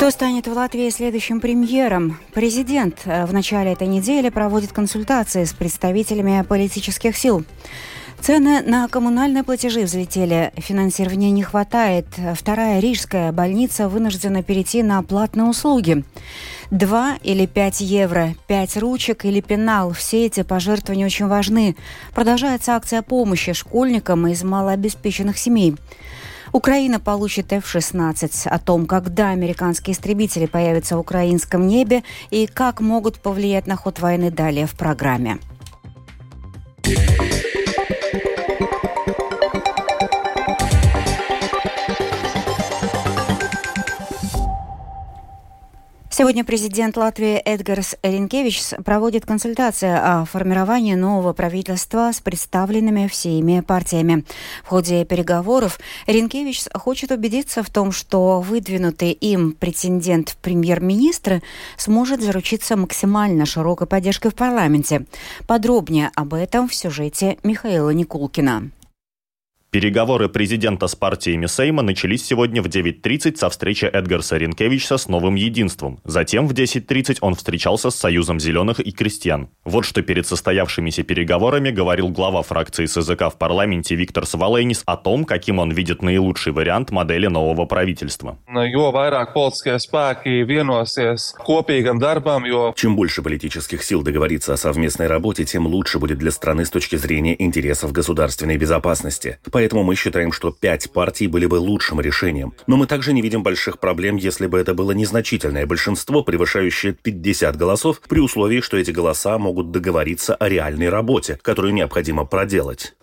Кто станет в Латвии следующим премьером? Президент э, в начале этой недели проводит консультации с представителями политических сил. Цены на коммунальные платежи взлетели, финансирования не хватает. Вторая рижская больница вынуждена перейти на платные услуги. Два или пять евро, пять ручек или пенал – все эти пожертвования очень важны. Продолжается акция помощи школьникам из малообеспеченных семей. Украина получит F-16. О том, когда американские истребители появятся в украинском небе и как могут повлиять на ход войны далее в программе. Сегодня президент Латвии Эдгарс Ренкевич проводит консультации о формировании нового правительства с представленными всеми партиями. В ходе переговоров Ренкевич хочет убедиться в том, что выдвинутый им претендент в премьер-министры сможет заручиться максимально широкой поддержкой в парламенте. Подробнее об этом в сюжете Михаила Никулкина. Переговоры президента с партиями Сейма начались сегодня в 9.30 со встречи Эдгарса Ренкевича с Новым Единством. Затем в 10.30 он встречался с Союзом зеленых и крестьян. Вот что перед состоявшимися переговорами говорил глава фракции СЗК в парламенте Виктор Сваленис о том, каким он видит наилучший вариант модели нового правительства. Чем больше политических сил договориться о совместной работе, тем лучше будет для страны с точки зрения интересов государственной безопасности. Поэтому мы считаем, что пять партий были бы лучшим решением. Но мы также не видим больших проблем, если бы это было незначительное большинство, превышающее 50 голосов, при условии, что эти голоса могут договориться о реальной работе, которую необходимо проделать.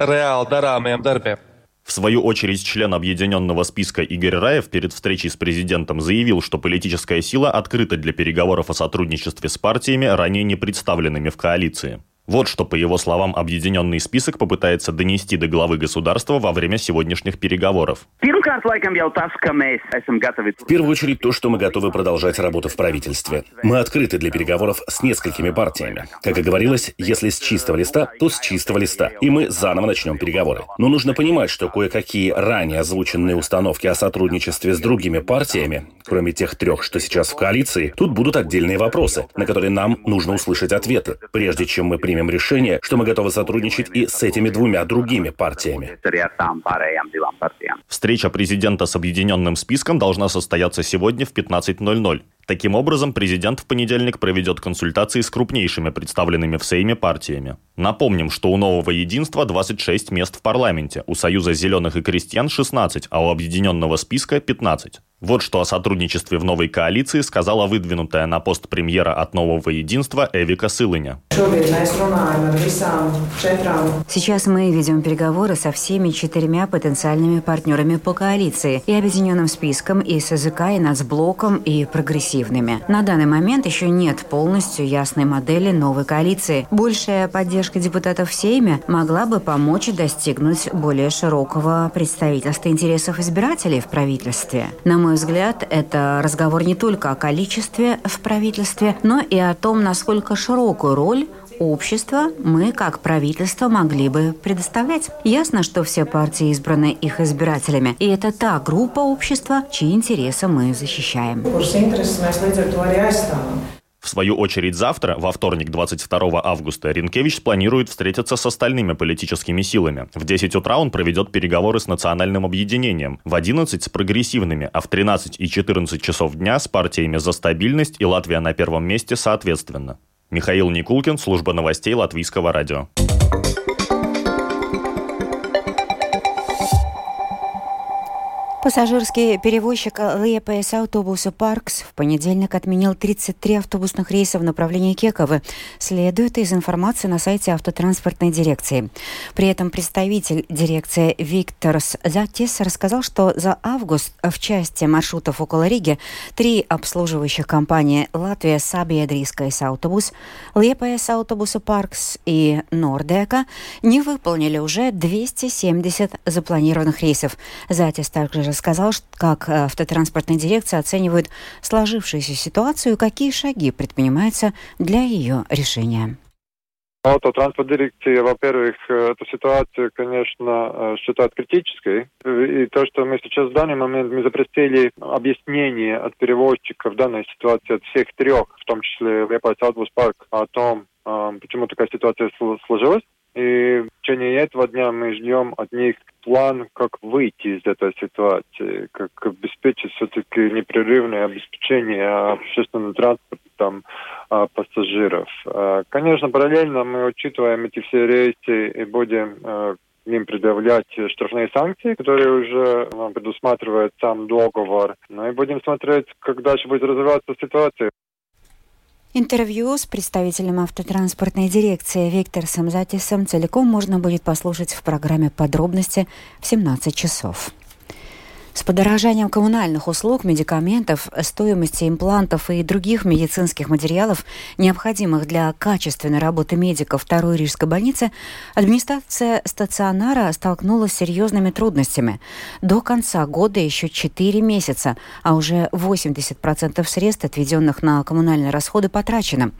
В свою очередь, член объединенного списка Игорь Раев перед встречей с президентом заявил, что политическая сила открыта для переговоров о сотрудничестве с партиями, ранее не представленными в коалиции. Вот что, по его словам, объединенный список попытается донести до главы государства во время сегодняшних переговоров. В первую очередь то, что мы готовы продолжать работу в правительстве. Мы открыты для переговоров с несколькими партиями. Как и говорилось, если с чистого листа, то с чистого листа. И мы заново начнем переговоры. Но нужно понимать, что кое-какие ранее озвученные установки о сотрудничестве с другими партиями, кроме тех трех, что сейчас в коалиции, тут будут отдельные вопросы, на которые нам нужно услышать ответы, прежде чем мы примем примем решение, что мы готовы сотрудничать и с этими двумя другими партиями. Встреча президента с объединенным списком должна состояться сегодня в 15.00. Таким образом, президент в понедельник проведет консультации с крупнейшими представленными в Сейме партиями. Напомним, что у нового единства 26 мест в парламенте, у Союза зеленых и крестьян 16, а у объединенного списка 15. Вот что о сотрудничестве в новой коалиции сказала выдвинутая на пост премьера от нового единства Эвика Сылыня. Сейчас мы ведем переговоры со всеми четырьмя потенциальными партнерами по коалиции и объединенным списком, и СЗК, и нацблоком, и прогрессивными. На данный момент еще нет полностью ясной модели новой коалиции. Большая поддержка депутатов в Сейме могла бы помочь достигнуть более широкого представительства интересов избирателей в правительстве. На мой взгляд, это разговор не только о количестве в правительстве, но и о том, насколько широкую роль общества мы, как правительство, могли бы предоставлять. Ясно, что все партии избраны их избирателями, и это та группа общества, чьи интересы мы защищаем. В свою очередь завтра, во вторник 22 августа, Ренкевич планирует встретиться с остальными политическими силами. В 10 утра он проведет переговоры с национальным объединением, в 11 с прогрессивными, а в 13 и 14 часов дня с партиями «За стабильность» и «Латвия на первом месте» соответственно. Михаил Никулкин, служба новостей Латвийского радио. Пассажирский перевозчик ЛПС автобуса «Паркс» в понедельник отменил 33 автобусных рейса в направлении Кековы, следует из информации на сайте автотранспортной дирекции. При этом представитель дирекции Викторс Затис рассказал, что за август в части маршрутов около Риги три обслуживающих компании «Latvijas Sabiedriskais Autobuss», «Liepājas autobusu parks» и «Нордека» не выполнили уже 270 запланированных рейсов. Затис также рассказал, как э, автотранспортная дирекция оценивает сложившуюся ситуацию и какие шаги предпринимаются для ее решения. Автотранспортная дирекция, во-первых, эту ситуацию, конечно, считает критической. И то, что мы сейчас в данный момент, мы запросили объяснение от перевозчиков данной ситуации, от всех трех, в том числе Liepājas autobusu parks, о том, почему такая ситуация сложилась. И в течение этого дня мы ждем от них план, как выйти из этой ситуации, как обеспечить все-таки непрерывное обеспечение общественного транспорта там, а, пассажиров. А, конечно, параллельно мы учитываем эти все рейсы и будем а, им предъявлять штрафные санкции, которые уже предусматривает сам договор. Ну и будем смотреть, как дальше будет развиваться ситуация. Интервью с представителем автотранспортной дирекции Виктором Затисом целиком можно будет послушать в программе «Подробности» в 17 часов. С подорожанием коммунальных услуг, медикаментов, стоимости имплантов и других медицинских материалов, необходимых для качественной работы медиков второй Рижской больницы, администрация стационара столкнулась с серьезными трудностями. До конца года еще 4 месяца, а уже 80% средств, отведенных на коммунальные расходы, потрачено.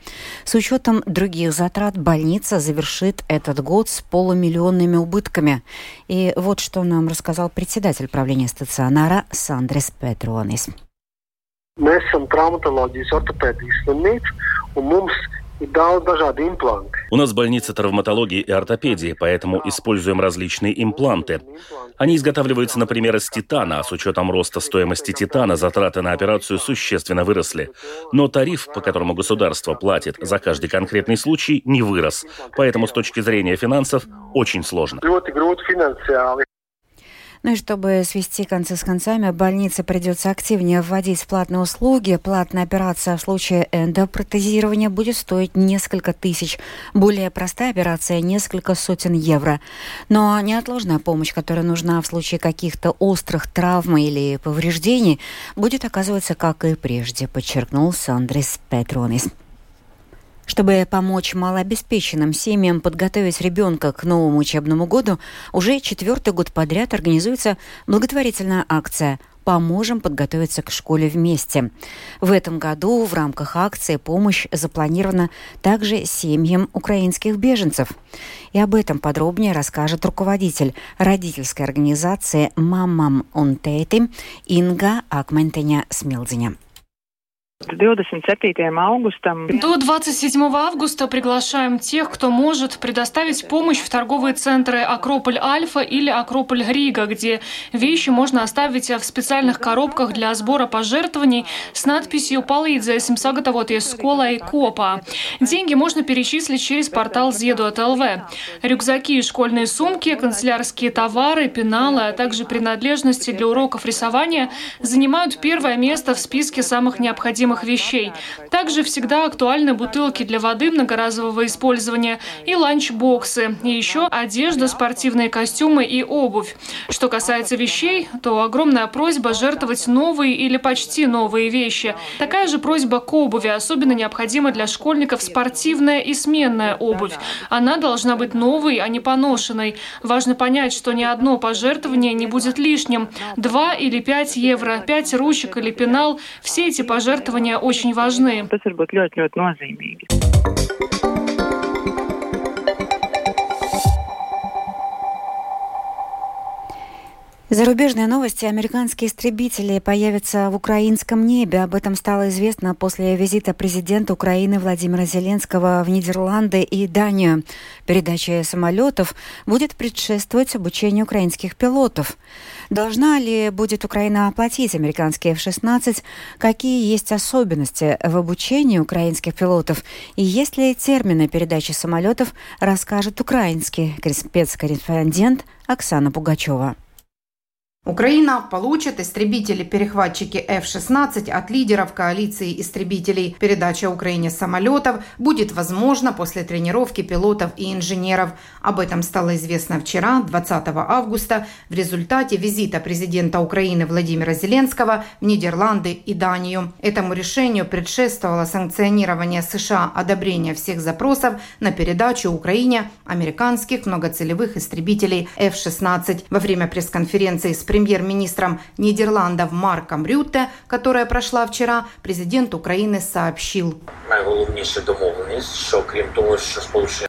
С учетом других затрат больница завершит этот год с полумиллионными убытками. И вот что нам рассказал председатель правления стационара stacionārā Sandres Petronis. Mēs esam traumatoloģijas ortopēdijas slimnīca, un mums У нас больница травматологии и ортопедии, поэтому используем различные импланты. Они изготавливаются, например, из титана, а с учетом роста стоимости титана затраты на операцию существенно выросли. Но тариф, по которому государство платит за каждый конкретный случай, не вырос. Поэтому с точки зрения финансов очень сложно. Ну и чтобы свести концы с концами, больнице придется активнее вводить платные услуги. Платная операция в случае эндопротезирования будет стоить несколько тысяч. Более простая операция – несколько сотен евро. Но неотложная помощь, которая нужна в случае каких-то острых травм или повреждений, будет оказываться, как и прежде, подчеркнул Сандрис Петронис. Чтобы помочь малообеспеченным семьям подготовить ребенка к новому учебному году, уже четвертый год подряд организуется благотворительная акция «Поможем подготовиться к школе вместе». В этом году в рамках акции помощь запланирована также семьям украинских беженцев. И об этом подробнее расскажет руководитель родительской организации «Мамам Унтейти» Инга Акментеня Смилдиня. 27 августом. До 27 августа приглашаем тех, кто может предоставить помощь в торговые центры Акрополь Альфа или Акрополь Рига, где вещи можно оставить в специальных коробках для сбора пожертвований с надписью «Palīdzēsim sagatavoties skolai Копа». Деньги можно перечислить через портал Зеду.ЛВ. Рюкзаки и школьные сумки, канцелярские товары, пеналы, а также принадлежности для уроков рисования занимают первое место в списке самых необходимых необходимых вещей. Также всегда актуальны бутылки для воды многоразового использования и ланчбоксы. И еще одежда, спортивные костюмы и обувь. Что касается вещей, то огромная просьба жертвовать новые или почти новые вещи. Такая же просьба к обуви. Особенно необходима для школьников спортивная и сменная обувь. Она должна быть новой, а не поношенной. Важно понять, что ни одно пожертвование не будет лишним. Два или пять евро, пять ручек или пенал – все эти пожертвования исследования очень важны. Зарубежные новости. Американские истребители появятся в украинском небе. Об этом стало известно после визита президента Украины Владимира Зеленского в Нидерланды и Данию. Передача самолетов будет предшествовать обучению украинских пилотов. Должна ли будет Украина оплатить американские F-16? Какие есть особенности в обучении украинских пилотов? И есть ли термины передачи самолетов, расскажет украинский спецкорреспондент Оксана Пугачева. Украина получит истребители-перехватчики F-16 от лидеров коалиции истребителей. Передача Украине самолетов будет возможна после тренировки пилотов и инженеров. Об этом стало известно вчера, 20 августа, в результате визита президента Украины Владимира Зеленского в Нидерланды и Данию. Этому решению предшествовало санкционирование США одобрения всех запросов на передачу Украине американских многоцелевых истребителей F-16. Во время пресс-конференции с премьер-министром Нидерландов Марком Рютте, которая прошла вчера, президент Украины сообщил.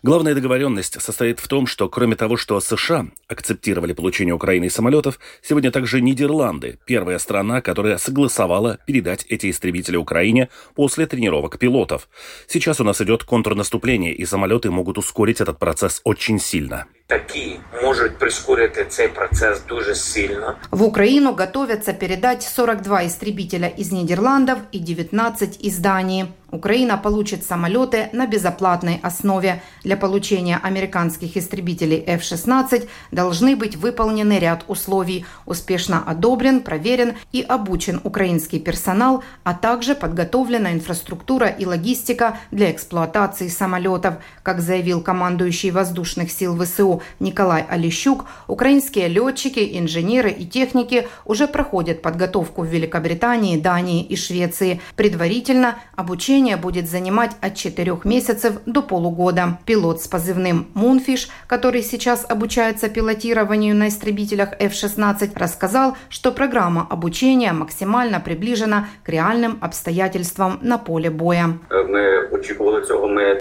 Главная договоренность состоит в том, что кроме того, что США акцептировали получение Украины самолетов, сегодня также Нидерланды, первая страна, которая согласовала передать эти истребители Украине после тренировок пилотов. Сейчас у нас идет контрнаступление, и самолеты могут ускорить этот процесс очень сильно. Такі можуть прискорити цей процесс дуже сильно. В Украину готовятся передать 42 истребителя из Нидерландов и 19 из Дании. Украина получит самолеты на безоплатной основе. Для получения американских истребителей F-16 должны быть выполнены ряд условий. Успешно одобрен, проверен и обучен украинский персонал, а также подготовлена инфраструктура и логистика для эксплуатации самолетов. Как заявил командующий воздушных сил ВСУ Николай Олещук, украинские летчики, инженеры и техники уже проходят подготовку в Великобритании, Дании и Швеции. Предварительно обучение Обучение будет занимать от 4 месяцев до полугода. Пилот с позывным «Мунфиш», который сейчас обучается пилотированию на истребителях F-16, рассказал, что программа обучения максимально приближена к реальным обстоятельствам на поле боя.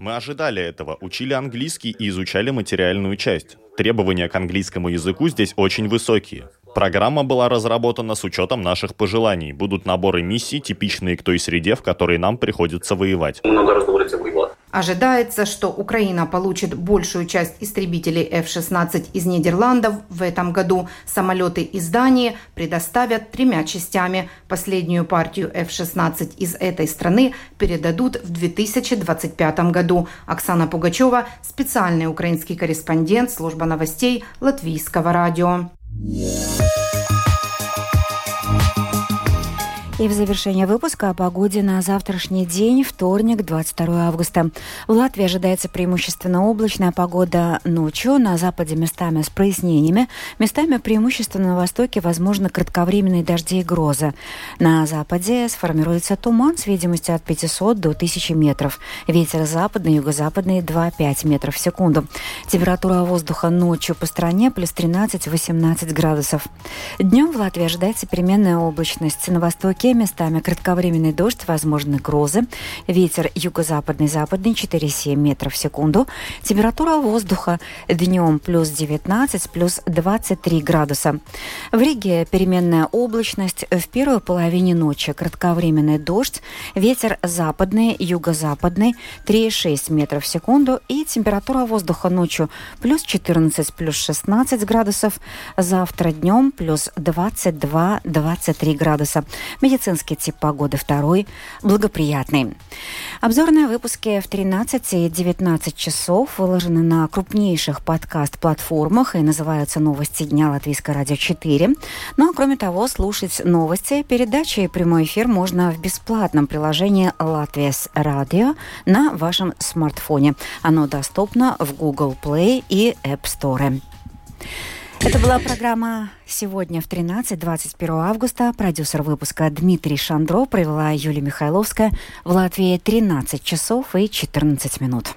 Мы ожидали этого, учили английский и изучали материальную часть. Требования к английскому языку здесь очень высокие. Программа была разработана с учетом наших пожеланий. Будут наборы миссий, типичные к той среде, в которой нам приходится воевать. Ожидается, что Украина получит большую часть истребителей F-16 из Нидерландов в этом году. Самолеты из Дании предоставят тремя частями. Последнюю партию F-16 из этой страны передадут в 2025 году. Оксана Пугачева, специальный украинский корреспондент служба новостей Латвийского радио. Yeah. И в завершение выпуска о погоде на завтрашний день, вторник, 22 августа. В Латвии ожидается преимущественно облачная погода ночью, на западе местами с прояснениями, местами преимущественно на востоке возможно кратковременные дожди и грозы. На западе сформируется туман с видимостью от 500 до 1000 метров. Ветер западный, юго-западный 2-5 метров в секунду. Температура воздуха ночью по стране плюс 13-18 градусов. Днем в Латвии ожидается переменная облачность. На востоке Реке местами кратковременный дождь, возможны грозы. Ветер юго-западный, западный 4-7 метров в секунду. Температура воздуха днем плюс 19, плюс 23 градуса. В Риге переменная облачность. В первой половине ночи кратковременный дождь. Ветер западный, юго-западный 3-6 метров в секунду. И температура воздуха ночью плюс 14, плюс 16 градусов. Завтра днем плюс 22-23 градуса медицинский тип погоды второй, благоприятный. Обзорные выпуски в 13 и 19 часов выложены на крупнейших подкаст-платформах и называются «Новости дня Латвийское радио 4». Ну а кроме того, слушать новости, передачи и прямой эфир можно в бесплатном приложении «Латвияс Радио» на вашем смартфоне. Оно доступно в Google Play и App Store. Это была программа «Сегодня в 13-21 августа». Продюсер выпуска Дмитрий Шандро провела Юлия Михайловская. В Латвии 13 часов и 14 минут.